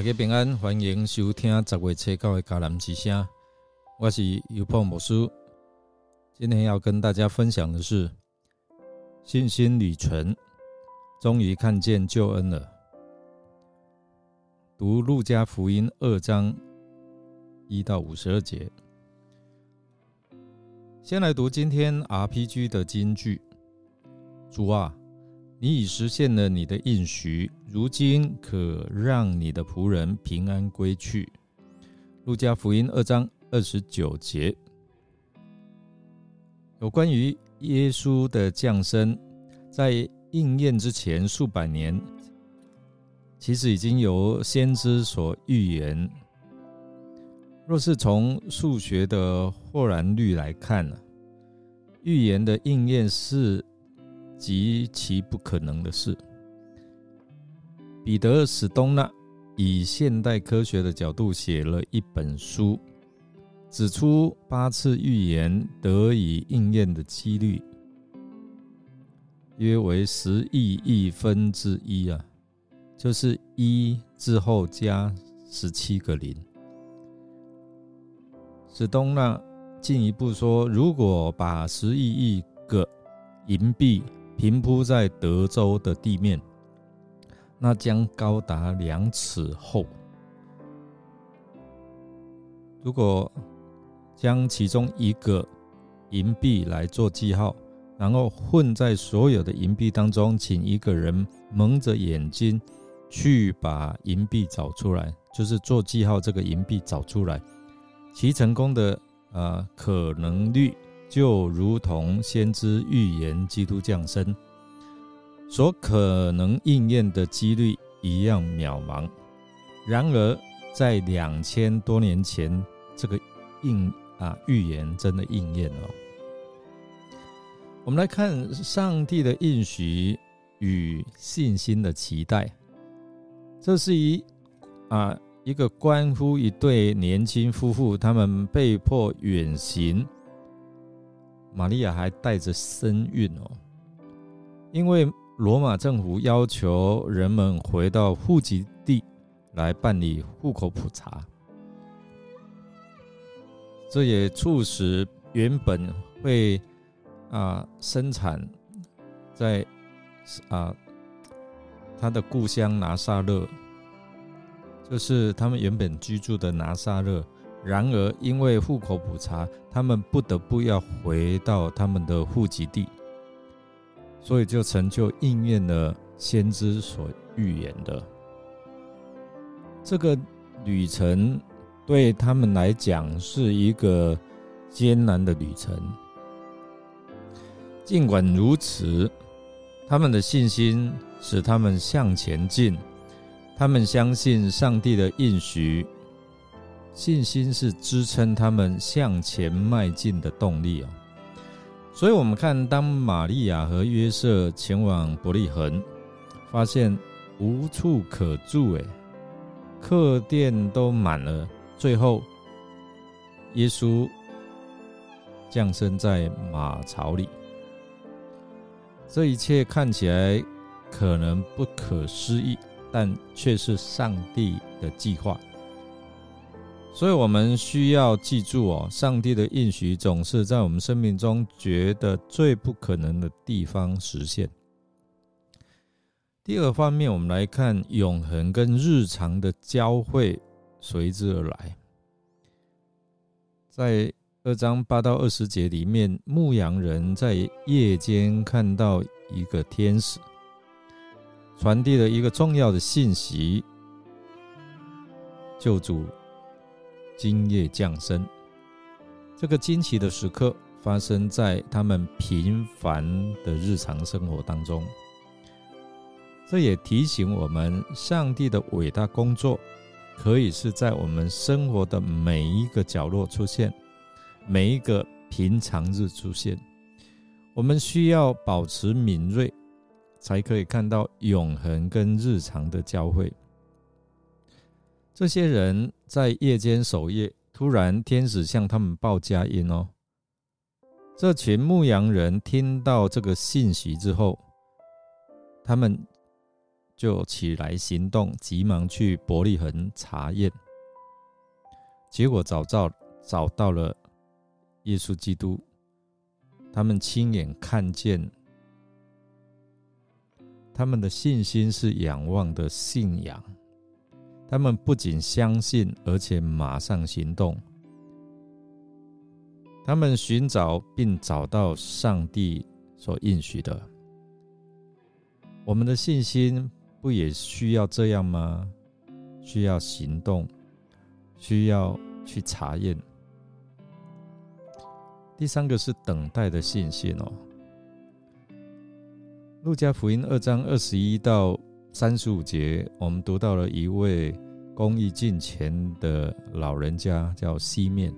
大家平安，欢迎收听十月七号的迦南之声。我是尤破牧师，今天要跟大家分享的是信心旅程，终于看见救恩了。读路加福音二章一到五十二节。先来读今天 RPG 的金句：主啊。你已实现了你的应许，如今可让你的仆人平安归去。路加福音二章二十九节，有关于耶稣的降生，在应验之前数百年，其实已经由先知所预言。若是从数学的豁然率来看呢，预言的应验是。极其不可能的事。彼得·史东纳以现代科学的角度写了一本书，指出八次预言得以应验的几率约为十亿亿分之一啊，就是一之后加十七个零。史东纳进一步说，如果把十亿亿个银币平铺在德州的地面，那将高达两尺厚。如果将其中一个银币来做记号，然后混在所有的银币当中，请一个人蒙着眼睛去把银币找出来，就是做记号这个银币找出来，其成功的呃可能率。就如同先知预言基督降生所可能应验的几率一样渺茫。然而，在两千多年前，这个应啊预言真的应验了。我们来看上帝的应许与信心的期待。这是一啊一个关乎一对年轻夫妇，他们被迫远行。玛利亚还带着身孕哦，因为罗马政府要求人们回到户籍地来办理户口普查，这也促使原本会啊生产在啊他的故乡拿撒勒，就是他们原本居住的拿撒勒。然而，因为户口普查，他们不得不要回到他们的户籍地，所以就成就应验了先知所预言的。这个旅程对他们来讲是一个艰难的旅程。尽管如此，他们的信心使他们向前进，他们相信上帝的应许。信心是支撑他们向前迈进的动力哦。所以，我们看，当玛利亚和约瑟前往伯利恒，发现无处可住，哎，客店都满了。最后，耶稣降生在马槽里。这一切看起来可能不可思议，但却是上帝的计划。所以，我们需要记住哦，上帝的应许总是在我们生命中觉得最不可能的地方实现。第二方面，我们来看永恒跟日常的交汇随之而来。在二章八到二十节里面，牧羊人在夜间看到一个天使，传递了一个重要的信息：救主。今夜降生，这个惊奇的时刻发生在他们平凡的日常生活当中。这也提醒我们，上帝的伟大工作可以是在我们生活的每一个角落出现，每一个平常日出现。我们需要保持敏锐，才可以看到永恒跟日常的交汇。这些人在夜间守夜，突然天使向他们报佳音哦。这群牧羊人听到这个信息之后，他们就起来行动，急忙去伯利恒查验。结果找到找到了耶稣基督，他们亲眼看见，他们的信心是仰望的信仰。他们不仅相信，而且马上行动。他们寻找并找到上帝所应许的。我们的信心。不也需要这样吗？需要行动，需要去查验。第三个是等待的信心哦。路加福音二章二十一到三十五节，我们读到了一位公益尽前的老人家，叫西面，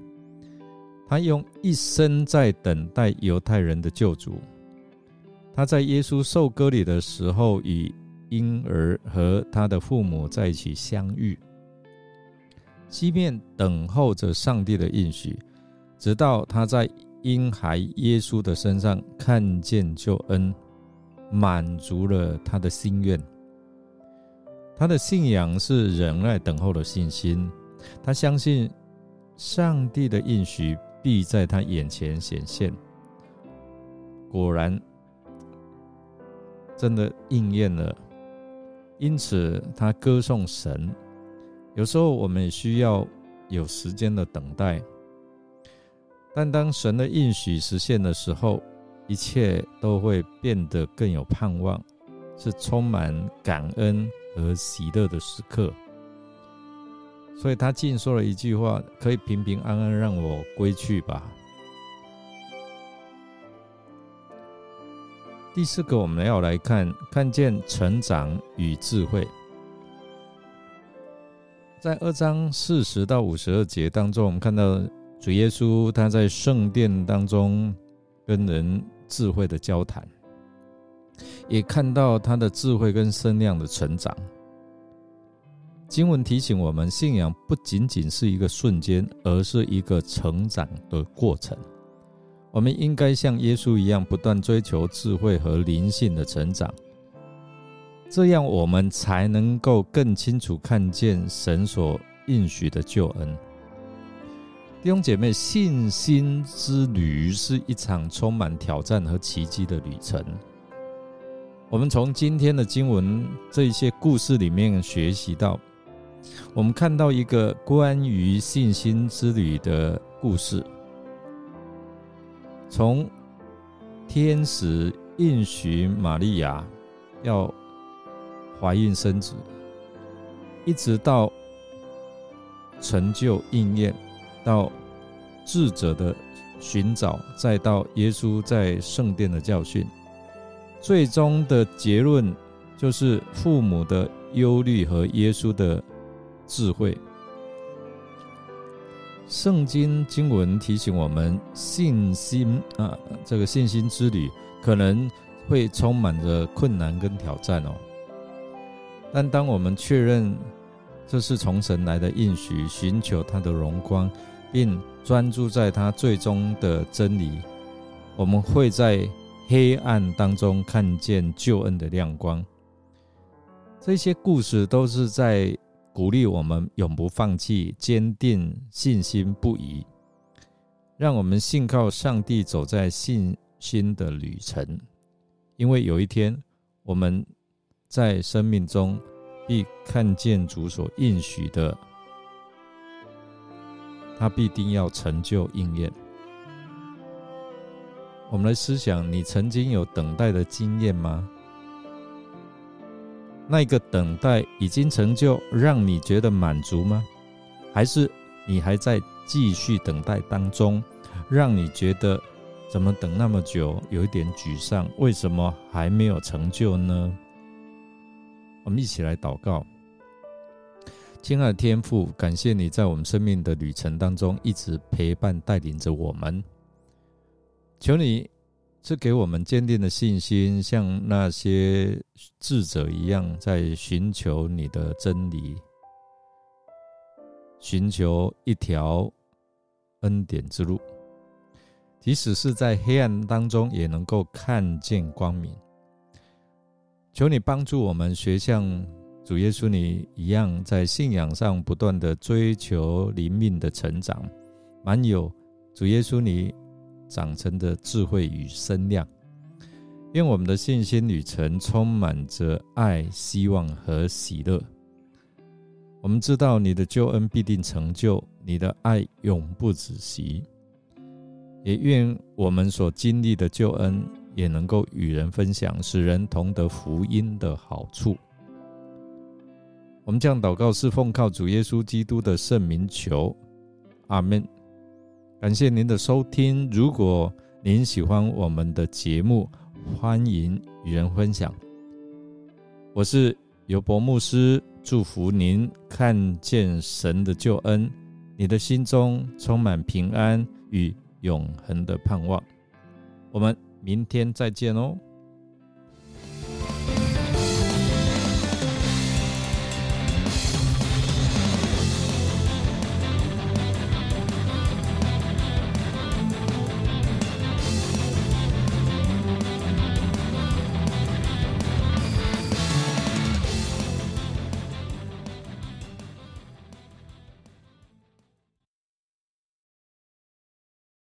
他用一生在等待犹太人的救主。他在耶稣受割礼的时候与婴儿和他的父母在一起相遇，西面等候着上帝的应许，直到他在婴孩耶稣的身上看见救恩，满足了他的心愿。他的信仰是忍耐等候的信心，他相信上帝的应许必在他眼前显现。果然，真的应验了。因此，他歌颂神。有时候，我们也需要有时间的等待。但当神的应许实现的时候，一切都会变得更有盼望，是充满感恩和喜乐的时刻。所以他竟说了一句话：“可以平平安安让我归去吧。”第四个，我们要来看看见成长与智慧。在二章四十到五十二节当中，我们看到主耶稣他在圣殿当中跟人智慧的交谈，也看到他的智慧跟声量的成长。经文提醒我们，信仰不仅仅是一个瞬间，而是一个成长的过程。我们应该像耶稣一样，不断追求智慧和灵性的成长，这样我们才能够更清楚看见神所应许的救恩。弟兄姐妹，信心之旅是一场充满挑战和奇迹的旅程。我们从今天的经文这些故事里面学习到，我们看到一个关于信心之旅的故事。从天使应许玛利亚要怀孕生子，一直到成就应验，到智者的寻找，再到耶稣在圣殿的教训，最终的结论就是父母的忧虑和耶稣的智慧。圣经经文提醒我们，信心啊，这个信心之旅可能会充满着困难跟挑战哦。但当我们确认这是从神来的应许，寻求他的荣光，并专注在他最终的真理，我们会在黑暗当中看见救恩的亮光。这些故事都是在。鼓励我们永不放弃，坚定信心不移，让我们信靠上帝，走在信心的旅程。因为有一天，我们在生命中必看见主所应许的，他必定要成就应验。我们来思想：你曾经有等待的经验吗？那一个等待已经成就，让你觉得满足吗？还是你还在继续等待当中，让你觉得怎么等那么久，有一点沮丧？为什么还没有成就呢？我们一起来祷告，亲爱的天父，感谢你在我们生命的旅程当中一直陪伴带领着我们，求你。是给我们坚定的信心，像那些智者一样，在寻求你的真理，寻求一条恩典之路。即使是在黑暗当中，也能够看见光明。求你帮助我们学像主耶稣你一样，在信仰上不断的追求灵命的成长，满有主耶稣你长成的智慧与身量。愿我们的信心旅程充满着爱、希望和喜乐。我们知道你的救恩必定成就，你的爱永不止息。也愿我们所经历的救恩也能够与人分享，使人同得福音的好处。我们将祷告是奉靠主耶稣基督的圣名求，阿门。感谢您的收听。如果您喜欢我们的节目，欢迎与人分享。我是尤伯牧师，祝福您看见神的救恩，你的心中充满平安与。永恒的盼望，我们明天再见哦。